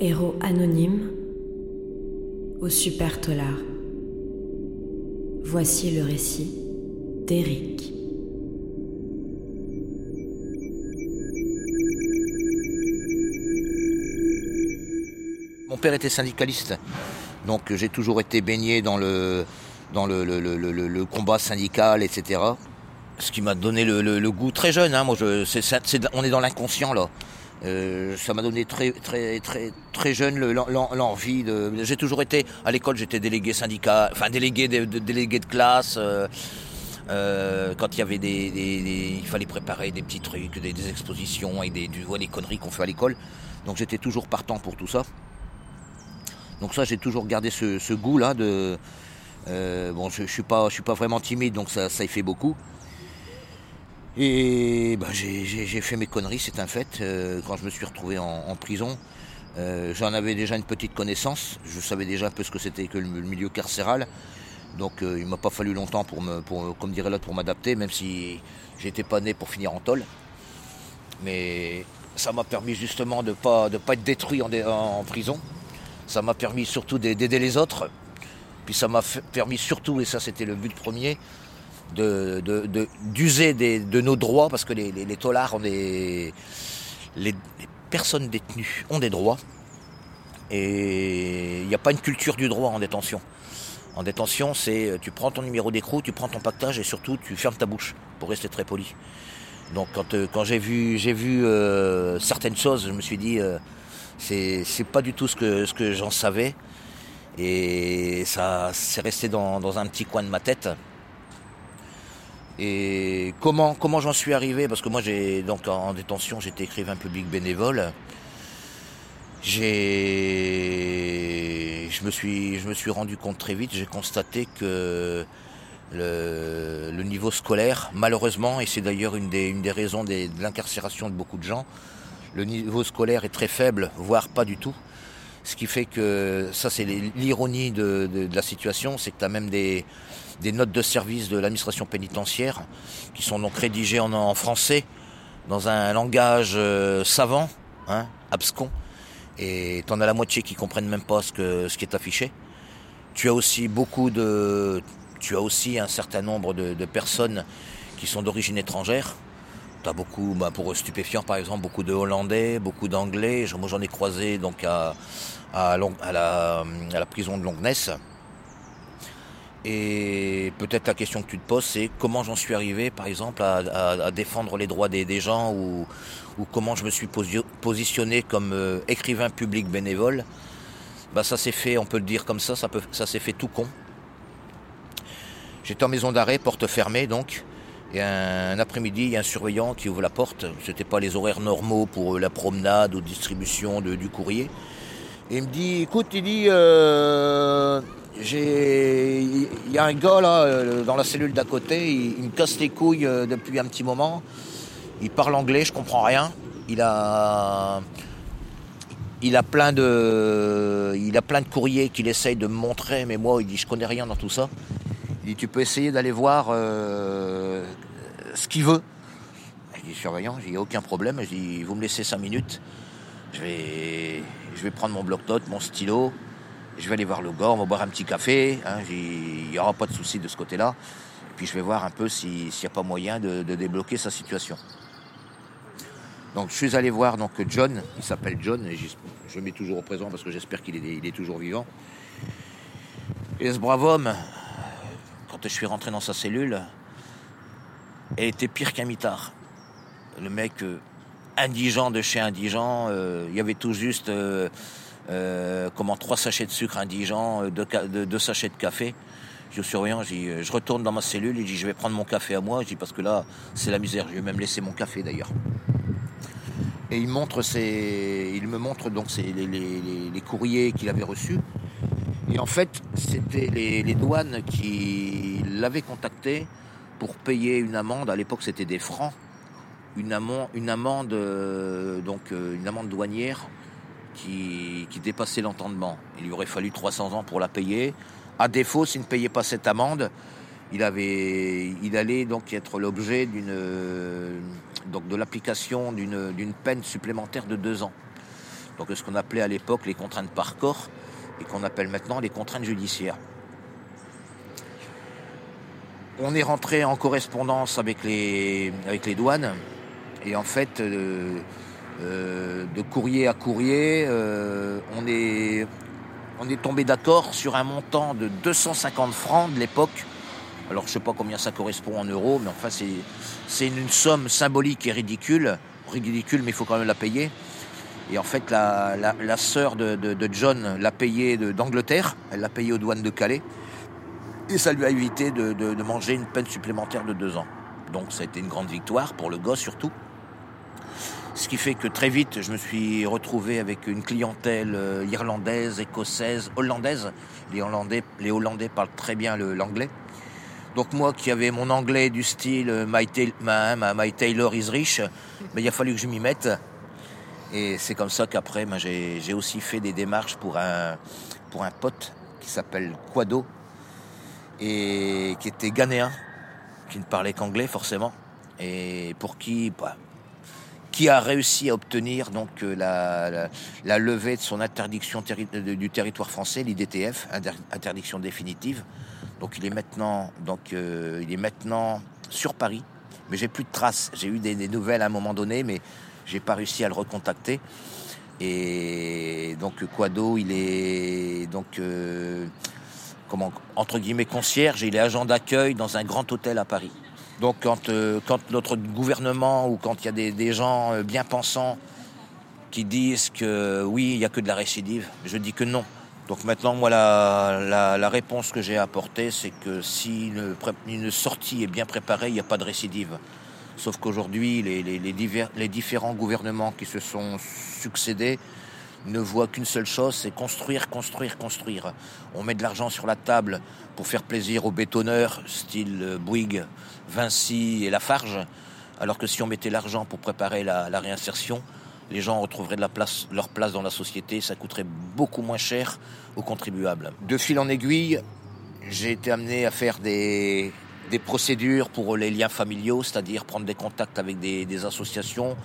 Héros anonyme au super tolard. Voici le récit d'Eric. Mon père était syndicaliste, donc j'ai toujours été baigné dans le, dans le, combat syndical, etc. Ce qui m'a donné le, goût très jeune. Hein, moi, on est dans l'inconscient là. Euh, ça m'a donné très très très très jeune le- l'en- l'en- l'envie de. J'ai toujours été à l'école, j'étais délégué syndicat, enfin délégué de, délégué de classe. euh, euh, quand il y avait des, il fallait préparer des petits trucs, des, expositions et des, du, des conneries qu'on fait à l'école. Donc j'étais toujours partant pour tout ça. Donc ça, j'ai toujours gardé ce, goût-là de. bon, je, je suis pas, je suis pas vraiment timide, donc ça, ça y fait beaucoup. Et bah, j'ai fait mes conneries, c'est un fait. Euh, quand je me suis retrouvé en, en prison, euh, j'en avais déjà une petite connaissance. Je savais déjà un peu ce que c'était que le, milieu carcéral. Donc euh, il m'a pas fallu longtemps pour me, pour, comme dirait l'autre, pour m'adapter, même si j'étais pas né pour finir en tôle. Mais ça m'a permis justement de pas de pas être détruit en, dé- en prison. Ça m'a permis surtout d'ai- d'aider les autres. Puis ça m'a permis surtout, et ça c'était le but premier, d'user de nos droits, parce que les, les, ont des. Les, personnes détenues ont des droits. Et il n'y a pas une culture du droit en détention. En détention, c'est euh, tu prends ton numéro d'écrou, tu prends ton pactage et surtout tu fermes ta bouche pour rester très poli. Donc quand, euh, quand j'ai vu, vu euh, certaines choses, je me suis dit, c'est, pas du tout ce que, ce que j'en savais. Et ça c'est resté dans un petit coin de ma tête. Et comment, comment j'en suis arrivé? Parce que moi, j'ai donc en détention, j'étais écrivain public bénévole. J'ai, je me suis, je me suis rendu compte très vite. J'ai constaté que le, le niveau scolaire, malheureusement, et c'est d'ailleurs une des, une des raisons de l'incarcération de beaucoup de gens, le niveau scolaire est très faible, voire pas du tout. Ce qui fait que ça, c'est l'ironie de, de- de la situation, c'est que tu as même des, des notes de service de l'administration pénitentiaire qui sont donc rédigées en, français dans un langage euh, savant, hein, abscon, et t'en as la moitié qui comprennent même pas ce, que, ce qui est affiché. Tu as aussi beaucoup de, tu as aussi un certain nombre de, personnes qui sont d'origine étrangère. Tu as beaucoup, bah, pour stupéfiants par exemple, beaucoup de Hollandais, beaucoup d'Anglais. Moi j'en ai croisé donc à la, à la prison de Longness. Et peut-être la question que tu te poses, c'est comment j'en suis arrivé, par exemple, à, défendre les droits des, gens ou, comment je me suis posi- positionné comme euh, écrivain public bénévole. Bah, ça s'est fait, on peut le dire comme ça, ça, s'est fait tout con. J'étais en maison d'arrêt, porte fermée donc. Et un, après-midi, il y a un surveillant qui ouvre la porte. C'était pas les horaires normaux pour euh, la promenade ou distribution du courrier. Il me dit, écoute, il dit, euh, j'ai, il y a un gars là euh, dans la cellule d'à côté, il, me casse les couilles euh, depuis un petit moment. Il parle anglais, je comprends rien. Il a, il a plein de, il a plein de courriers qu'il essaye de me montrer, mais moi, il dit, je connais rien dans tout ça. Il dit, tu peux essayer d'aller voir ce qu'il veut. Je dis, surveillant, j'ai aucun problème. Je dis, vous me laissez cinq minutes. Je vais, je vais prendre mon bloc-notes, mon stylo. Je vais aller voir le gars, on va boire un petit café. hein, il n'y aura pas de souci de ce côté-là. Puis je vais voir un peu si- s'il n'y a pas moyen de, débloquer sa situation. Donc je suis allé voir donc John, il s'appelle John, et je mets toujours au présent parce que j'espère qu'il est, est toujours vivant. Et ce brave homme, quand je suis rentré dans sa cellule, était pire qu'un mitard. Le mec euh, indigent de chez indigent, euh, il y avait tout juste euh, euh, comment trois sachets de sucre indigent, deux, sachets de café. Je suis surveillant, je, retourne dans ma cellule et je je vais prendre mon café à moi. Je dis parce que là c'est la misère. Je vais même laisser mon café d'ailleurs. Et il montre ses, il me montre donc les courriers qu'il avait reçus. Et en fait, c'était les, les douanes qui l'avaient contacté pour payer une amende. À l'époque, c'était des francs. Une amende, euh, donc euh, une amende douanière qui, qui dépassait l'entendement. Il lui aurait fallu 300 ans pour la payer. À défaut, s'il ne payait pas cette amende, il avait, il allait donc être l'objet d'une, euh, donc de l'application d'une, d'une peine supplémentaire de deux ans. donc ce qu'on appelait à l'époque les contraintes par corps et qu'on appelle maintenant les contraintes judiciaires. On est rentré en correspondance avec les, avec les douanes et en fait, euh, euh, de courrier à courrier, euh, on, est, on est tombé d'accord sur un montant de 250 francs de l'époque. Alors je ne sais pas combien ça correspond en euros, mais enfin c'est une somme symbolique et ridicule. Ridicule, mais il faut quand même la payer. Et en fait, la, sœur de, John l'a payé d'Angleterre, elle l'a payé aux douanes de Calais, et ça lui a évité de, manger une peine supplémentaire de deux ans. Donc ça a été une grande victoire pour le gosse surtout. Ce qui fait que très vite, je me suis retrouvé avec une clientèle euh, irlandaise, écossaise, hollandaise. Les Hollandais, parlent très bien l'anglais. Donc moi qui avais mon anglais du style euh, My, Taylor is rich, mais il a fallu que je m'y mette. Et c'est comme ça qu'après, j'ai aussi fait des démarches pour un, pour un pote qui s'appelle Quado et qui était ghanéen, qui ne parlait qu'anglais forcément, et pour qui, bah, qui a réussi à obtenir donc euh, la, la, levée de son interdiction du territoire français, l'IDTF, interdiction définitive. Donc il est maintenant, donc euh, il est maintenant sur Paris, mais j'ai plus de traces. J'ai eu des, des, nouvelles à un moment donné, mais j'ai pas réussi à le recontacter. Et donc Quado, il est donc euh, comment entre guillemets concierge, il est agent d'accueil dans un grand hôtel à Paris. Donc quand, euh, quand notre gouvernement ou quand il y a des, gens euh, bien pensants qui disent que oui, il n'y a que de la récidive, je dis que non. Donc maintenant, moi, la, réponse que j'ai apportée, c'est que si une, une sortie est bien préparée, il n'y a pas de récidive. Sauf qu'aujourd'hui, les, les, différents gouvernements qui se sont succédés ne voient qu'une seule chose, c'est construire, construire, construire. On met de l'argent sur la table pour faire plaisir aux bétonneurs, style Bouygues, Vinci et Lafarge, alors que si on mettait l'argent pour préparer la, réinsertion, les gens retrouveraient leur place dans la société, ça coûterait beaucoup moins cher aux contribuables. De fil en aiguille, j'ai été amené à faire des, procédures pour les liens familiaux, c'est-à-dire prendre des contacts avec des, associations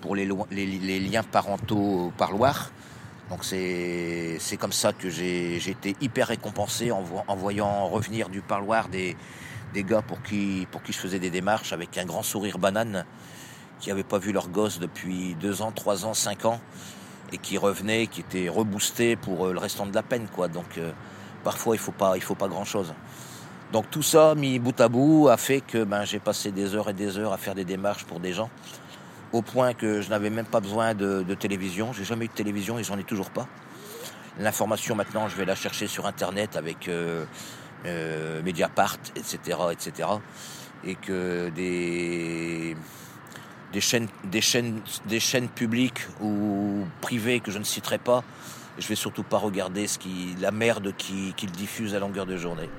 pour les, les, liens parentaux parloirs. Donc c'est comme ça que j'ai été hyper récompensé en, voyant revenir du parloir des, des gars pour qui, pour qui je faisais des démarches avec un grand sourire banane, qui n'avaient pas vu leur gosse depuis deux ans, trois ans, cinq ans, et qui revenaient, qui étaient reboostés pour euh, le restant de la peine. quoi. Donc euh, parfois il ne faut pas, pas grand-chose. Donc tout ça, mis bout à bout, a fait que ben, j'ai passé des heures et des heures à faire des démarches pour des gens, au point que je n'avais même pas besoin de, de télévision. J'ai jamais eu de télévision et j'en ai toujours pas. L'information maintenant, je vais la chercher sur Internet avec euh, euh, Mediapart, etc., etc. Et que des des chaînes, des chaînes, des chaînes publiques ou privées que je ne citerai pas, je vais surtout pas regarder ce qui, la merde qu'ils qui diffusent à longueur de journée.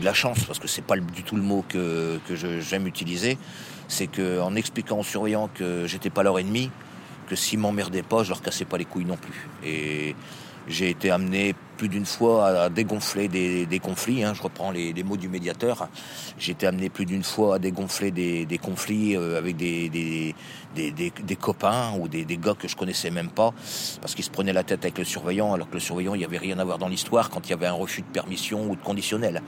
De la chance, parce que c'est pas du tout le mot que, que j'aime utiliser, c'est qu'en expliquant aux surveillants que j'étais pas leur ennemi, que s'ils m'emmerdaient pas, je leur cassais pas les couilles non plus. Et j'ai été amené plus d'une fois à dégonfler des, des conflits, hein, je reprends les, les, mots du médiateur, j'ai été amené plus d'une fois à dégonfler des, des conflits euh, avec des, des, copains ou des, gars que je connaissais même pas, parce qu'ils se prenaient la tête avec le surveillant, alors que le surveillant, il n'y avait rien à voir dans l'histoire quand il y avait un refus de permission ou de conditionnel.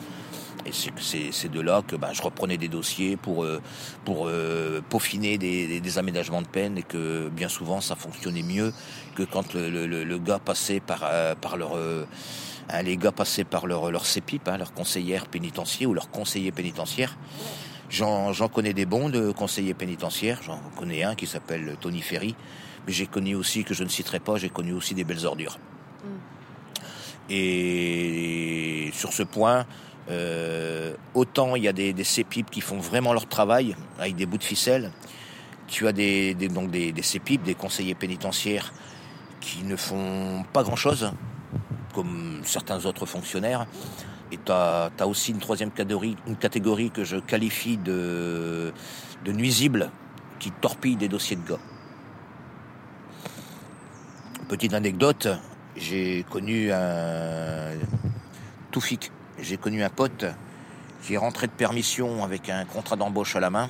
Et c'est de là que ben, je reprenais des dossiers pour, euh, pour euh, peaufiner des, des, aménagements de peine et que bien souvent ça fonctionnait mieux que quand le, le, le gars passait par, euh, par leur... Hein, les gars passaient par leur, leur CEPIP, hein, leur conseillère pénitentiaire ou leur conseiller pénitentiaire. J'en connais des bons de conseillers pénitentiaires. J'en connais un qui s'appelle Tony Ferry. Mais j'ai connu aussi, que je ne citerai pas, j'ai connu aussi des belles ordures. Mm. Et sur ce point, euh, autant il y a des, des qui font vraiment leur travail avec des bouts de ficelle. Tu as des, donc des, des des conseillers pénitentiaires, qui ne font pas grand-chose, comme certains autres fonctionnaires. Et tu as, aussi une troisième catégorie, une catégorie que je qualifie de, de nuisible, qui torpille des dossiers de gars. Petite anecdote, J'ai connu un Toufik, j'ai connu un pote qui est rentré de permission avec un contrat d'embauche à la main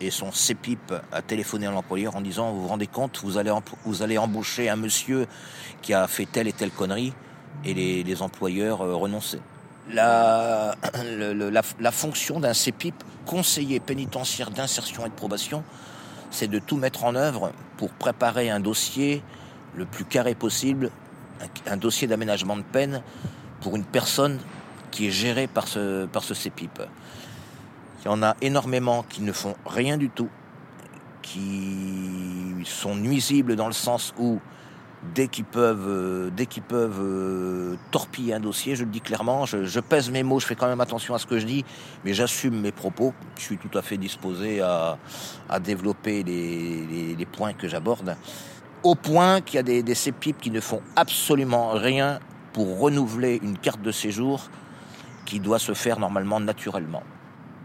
et son CEPIP a téléphoné à l'employeur en disant vous vous rendez compte, vous allez, vous allez embaucher un monsieur qui a fait telle et telle connerie et les, employeurs euh, renonçaient. La, la, fonction d'un CEPIP, conseiller pénitentiaire d'insertion et de probation, c'est de tout mettre en œuvre pour préparer un dossier le plus carré possible, un, dossier d'aménagement de peine pour une personne qui est gérée par ce, par ce CEPIP. Il y en a énormément qui ne font rien du tout, qui sont nuisibles dans le sens où dès qu'ils peuvent, euh, dès qu'ils peuvent euh, torpiller un dossier, je le dis clairement, je, pèse mes mots, je fais quand même attention à ce que je dis, mais j'assume mes propos. Je suis tout à fait disposé à, développer les, points que j'aborde, au point qu'il y a des, des CEPIP qui ne font absolument rien pour renouveler une carte de séjour qui doit se faire normalement naturellement.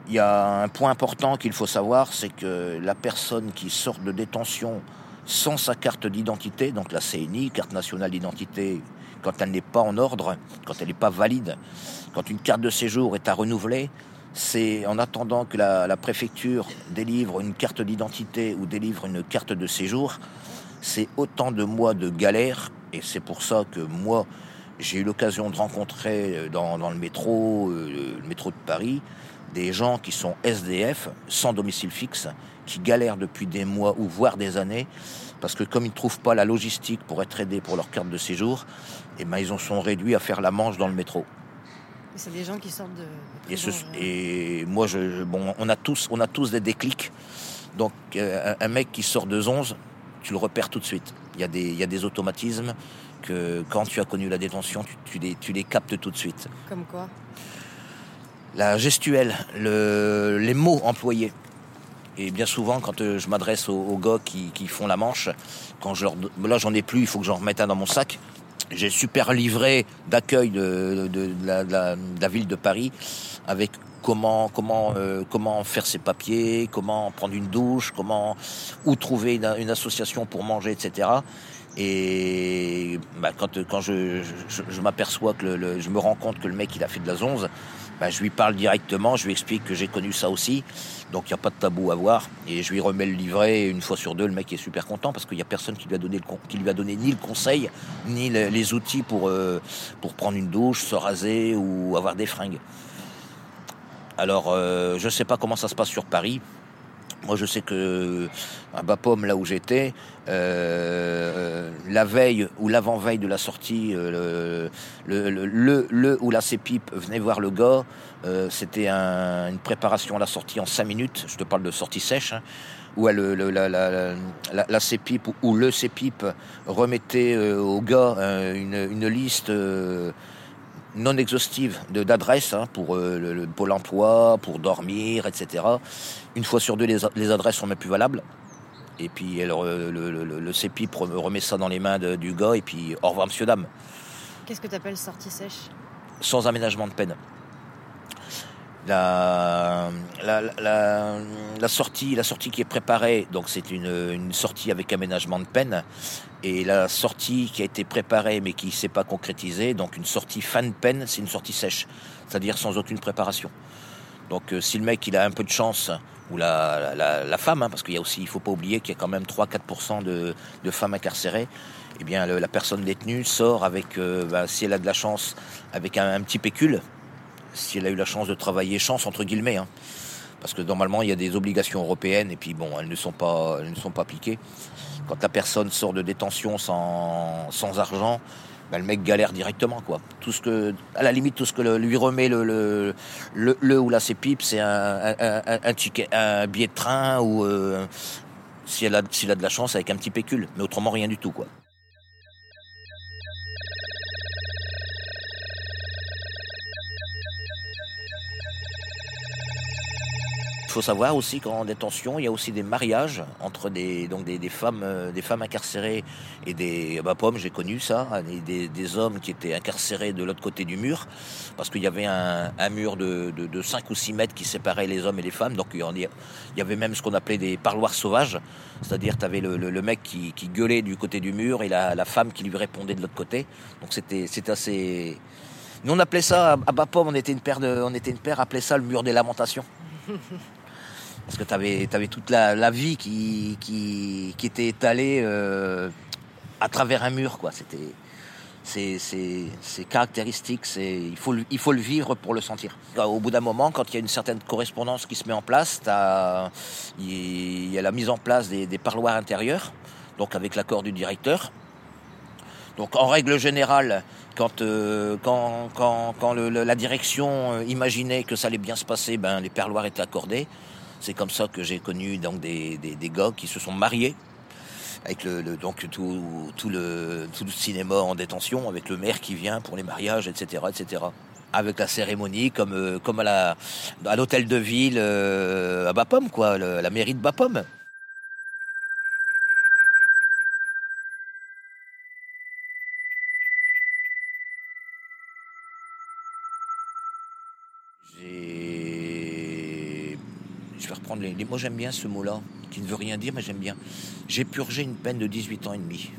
Il y a un point important qu'il faut savoir, c'est que la personne qui sort de détention sans sa carte d'identité, donc la CNI, carte nationale d'identité, quand elle n'est pas en ordre, quand elle n'est pas valide, quand une carte de séjour est à renouveler, c'est en attendant que la, préfecture délivre une carte d'identité ou délivre une carte de séjour, c'est autant de mois de galère, et c'est pour ça que moi, j'ai eu l'occasion de rencontrer dans, le métro, euh, le métro de Paris, des gens qui sont SDF, sans domicile fixe, qui galèrent depuis des mois ou voire des années, parce que comme ils ne trouvent pas la logistique pour être aidés pour leur carte de séjour, et eh ben, ils en sont réduits à faire la manche dans le métro. C'est des gens qui sortent de... et, moi, je, bon, on a tous, on a tous des déclics. Donc, euh, un, mec qui sort de 11, tu le repères tout de suite. Il y, a des, il y a des automatismes que quand tu as connu la détention, tu, les, tu les captes tout de suite. Comme quoi La gestuelle, le, les mots employés. Et bien souvent, quand euh, je m'adresse aux, gars qui, font la manche, quand je leur, là j'en ai plus, il faut que j'en remette un dans mon sac. J'ai super livré d'accueil de, la, ville de Paris avec comment comment euh, comment faire ses papiers, comment prendre une douche, comment où trouver une, association pour manger, etc. Et bah, quand je, m'aperçois que je me rends compte que le mec il a fait de la zonze, bah, je lui parle directement, je lui explique que j'ai connu ça aussi donc il n'y a pas de tabou à voir. Et je lui remets le livret une fois sur deux. Le mec est super content parce qu'il n'y a personne qui lui a donné, lui a donné ni le conseil, ni les outils pour, euh, pour prendre une douche, se raser ou avoir des fringues. Alors euh, je ne sais pas comment ça se passe sur Paris. Moi, je sais que à Bapaume, là où j'étais, euh, la veille ou l'avant-veille de la sortie, le, le, le, où la CEPIP venait voir le gars, euh, c'était une préparation à la sortie en 5 minutes. Je te parle de sortie sèche. Hein, où le, la, la, la, CEPIP ou le CEPIP remettait euh, au gars euh, une, liste non exhaustive d'adresses hein, pour le, pôle emploi, pour dormir, etc. Une fois sur deux, les, les adresses sont même plus valables. Et puis le, le, CEPIP remet ça dans les mains du gars et puis au revoir monsieur dame. Qu'est-ce que tu appelles sortie sèche? Sans aménagement de peine la, sortie, qui est préparée, donc c'est une, sortie avec aménagement de peine, et la sortie qui a été préparée mais qui ne s'est pas concrétisée, donc une sortie fin de peine, c'est une sortie sèche, c'est-à-dire sans aucune préparation. Donc euh, si le mec il a un peu de chance, ou la, femme, hein, parce qu'il y a aussi, il faut pas oublier qu'il y a quand même 3-4% de, de, femmes incarcérées, eh bien la personne détenue sort avec, euh, bah, si elle a de la chance, avec un petit pécule, si elle a eu la chance de travailler, chance entre guillemets, hein. parce que normalement il y a des obligations européennes et puis bon, elles ne sont pas, elles ne sont pas appliquées. Quand la personne sort de détention sans, sans argent, ben, le mec galère directement quoi. Tout ce que, à la limite, tout ce que lui remet le, le, le, ou la CEPIP, c'est un, un, un, ticket, un billet de train ou euh, si elle a, s'il a de la chance avec un petit pécule, mais autrement rien du tout quoi. Faut savoir aussi qu'en détention, il y a aussi des mariages entre des, donc des, femmes, euh, des femmes incarcérées et des. Bah, pommes, j'ai connu ça, des, des, hommes qui étaient incarcérés de l'autre côté du mur, parce qu'il y avait un, mur de, de, 5 ou 6 mètres qui séparait les hommes et les femmes. Donc il y avait même ce qu'on appelait des parloirs sauvages, c'est-à-dire tu avais le, le, mec qui, qui, gueulait du côté du mur et la, la femme qui lui répondait de l'autre côté. Donc c'était assez. Nous on appelait ça à Bapom, on était une paire de, on était une paire, appelait ça le mur des lamentations. Parce que tu avais, toute la, vie qui, qui, qui, était étalée euh, à travers un mur. quoi. C'était c'est caractéristique, il faut, il faut le vivre pour le sentir. Au bout d'un moment, quand il y a une certaine correspondance qui se met en place, il y a la mise en place des, parloirs intérieurs, donc avec l'accord du directeur. Donc en règle générale, quand, euh, quand, quand, quand la direction euh, imaginait que ça allait bien se passer, ben, les parloirs étaient accordés. C'est comme ça que j'ai connu donc, des, des, gars qui se sont mariés avec le, donc tout, tout, le, tout le cinéma en détention, avec le maire qui vient pour les mariages, etc., etc. Avec la cérémonie, comme, euh, comme à, la, à l'hôtel de ville euh, à Bapom, quoi, la mairie de Bapom. Je vais reprendre les, mots, j'aime bien ce mot-là qui ne veut rien dire, mais j'aime bien. J'ai purgé une peine de 18 ans et demi.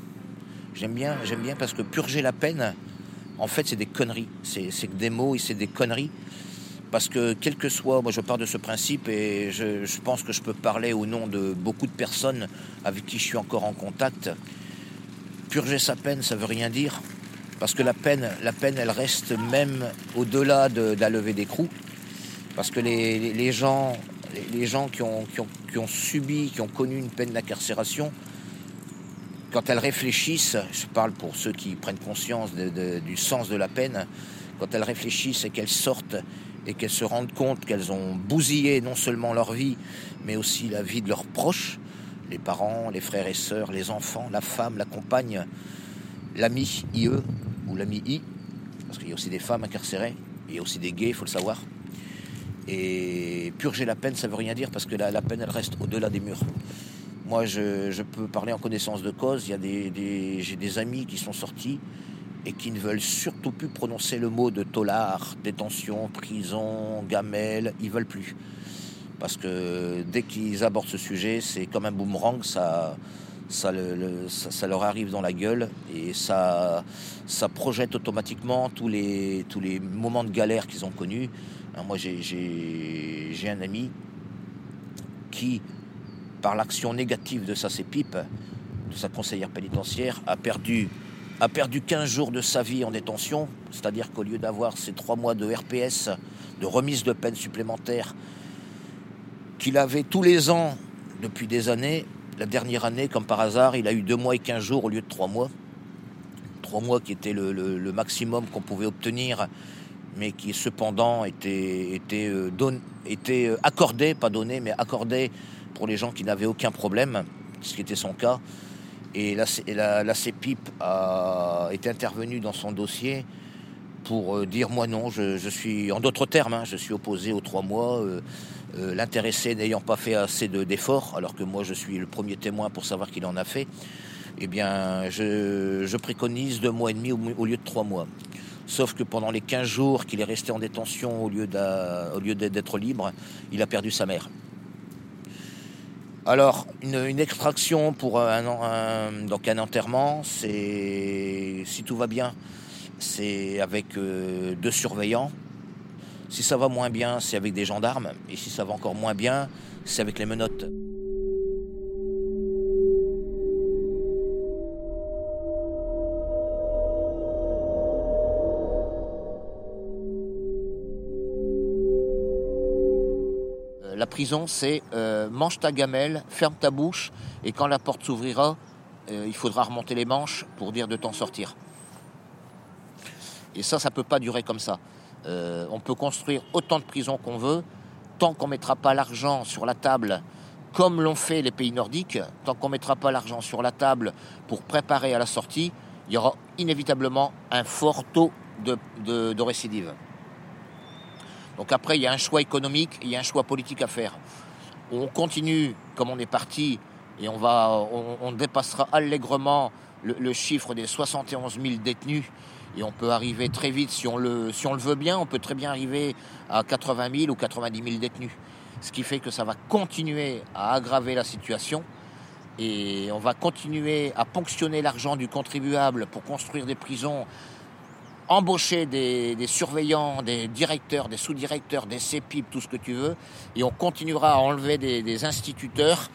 J'aime bien, j'aime bien parce que purger la peine, en fait, c'est des conneries. C'est des mots et c'est des conneries. Parce que quel que soit, moi je pars de ce principe et je, pense que je peux parler au nom de beaucoup de personnes avec qui je suis encore en contact. Purger sa peine, ça veut rien dire. Parce que la peine, la peine, elle reste même au-delà de, la levée d'écrou. Parce que les gens les gens qui ont, subi, qui ont connu une peine d'incarcération, quand elles réfléchissent, je parle pour ceux qui prennent conscience du sens de la peine, quand elles réfléchissent et qu'elles sortent et qu'elles se rendent compte qu'elles ont bousillé non seulement leur vie, mais aussi la vie de leurs proches, les parents, les frères et sœurs, les enfants, la femme, la compagne, l'ami IE ou l'ami I, parce qu'il y a aussi des femmes incarcérées, il y a aussi des gays, il faut le savoir. Et purger la peine, ça veut rien dire parce que la, peine, elle reste au-delà des murs. Moi, je, peux parler en connaissance de cause. J'ai des amis qui sont sortis et qui ne veulent surtout plus prononcer le mot de tolard, détention, prison, gamelle. Ils veulent plus. Parce que dès qu'ils abordent ce sujet, c'est comme un boomerang, ça, leur arrive dans la gueule et ça, projette automatiquement tous les moments de galère qu'ils ont connus. Moi, j'ai un ami qui, par l'action négative de sa sépipe, de sa conseillère pénitentiaire, a perdu, a perdu 15 jours de sa vie en détention, c'est-à-dire qu'au lieu d'avoir ces trois mois de RPS, de remise de peine supplémentaire, qu'il avait tous les ans depuis des années, la dernière année, comme par hasard, il a eu deux mois et 15 jours au lieu de trois mois. Trois mois qui était le maximum qu'on pouvait obtenir mais qui cependant était, était, euh, euh, accordé, pas donné, mais accordé pour les gens qui n'avaient aucun problème, ce qui était son cas. Et la, la, CEPIP a été intervenue dans son dossier pour euh, dire moi non, je, suis, en d'autres termes, hein, je suis opposé aux trois mois, l'intéressé n'ayant pas fait assez d'efforts, alors que moi je suis le premier témoin pour savoir qu'il en a fait, eh bien je préconise deux mois et demi au lieu de trois mois. Sauf que pendant les 15 jours qu'il est resté en détention au lieu d'être libre, il a perdu sa mère. Alors, une, extraction pour un, enterrement, c'est, si tout va bien, c'est avec euh, deux surveillants. Si ça va moins bien, c'est avec des gendarmes. Et si ça va encore moins bien, c'est avec les menottes. Prison, c'est euh, mange ta gamelle, ferme ta bouche, et quand la porte s'ouvrira, euh, il faudra remonter les manches pour dire de t'en sortir. Et ça, ça ne peut pas durer comme ça. Euh, on peut construire autant de prisons qu'on veut, tant qu'on ne mettra pas l'argent sur la table, comme l'ont fait les pays nordiques, tant qu'on ne mettra pas l'argent sur la table pour préparer à la sortie, il y aura inévitablement un fort taux de, de récidive. Donc après, il y a un choix économique, il y a un choix politique à faire. on continue comme on est parti et on, va, on, dépassera allègrement le, chiffre des 71 000 détenus. Et on peut arriver très vite, si on, le, si on le veut bien, on peut très bien arriver à 80 000 ou 90 000 détenus. Ce qui fait que ça va continuer à aggraver la situation et on va continuer à ponctionner l'argent du contribuable pour construire des prisons, embaucher des, surveillants, des directeurs, des sous-directeurs, des CEPIP, tout ce que tu veux, et on continuera à enlever des, des instituteurs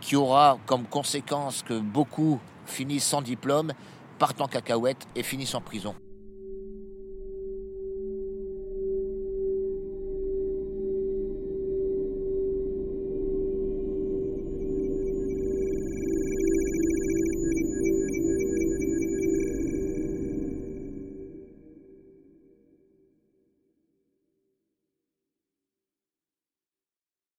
qui aura comme conséquence que beaucoup finissent sans diplôme, partent en cacahuète et finissent en prison.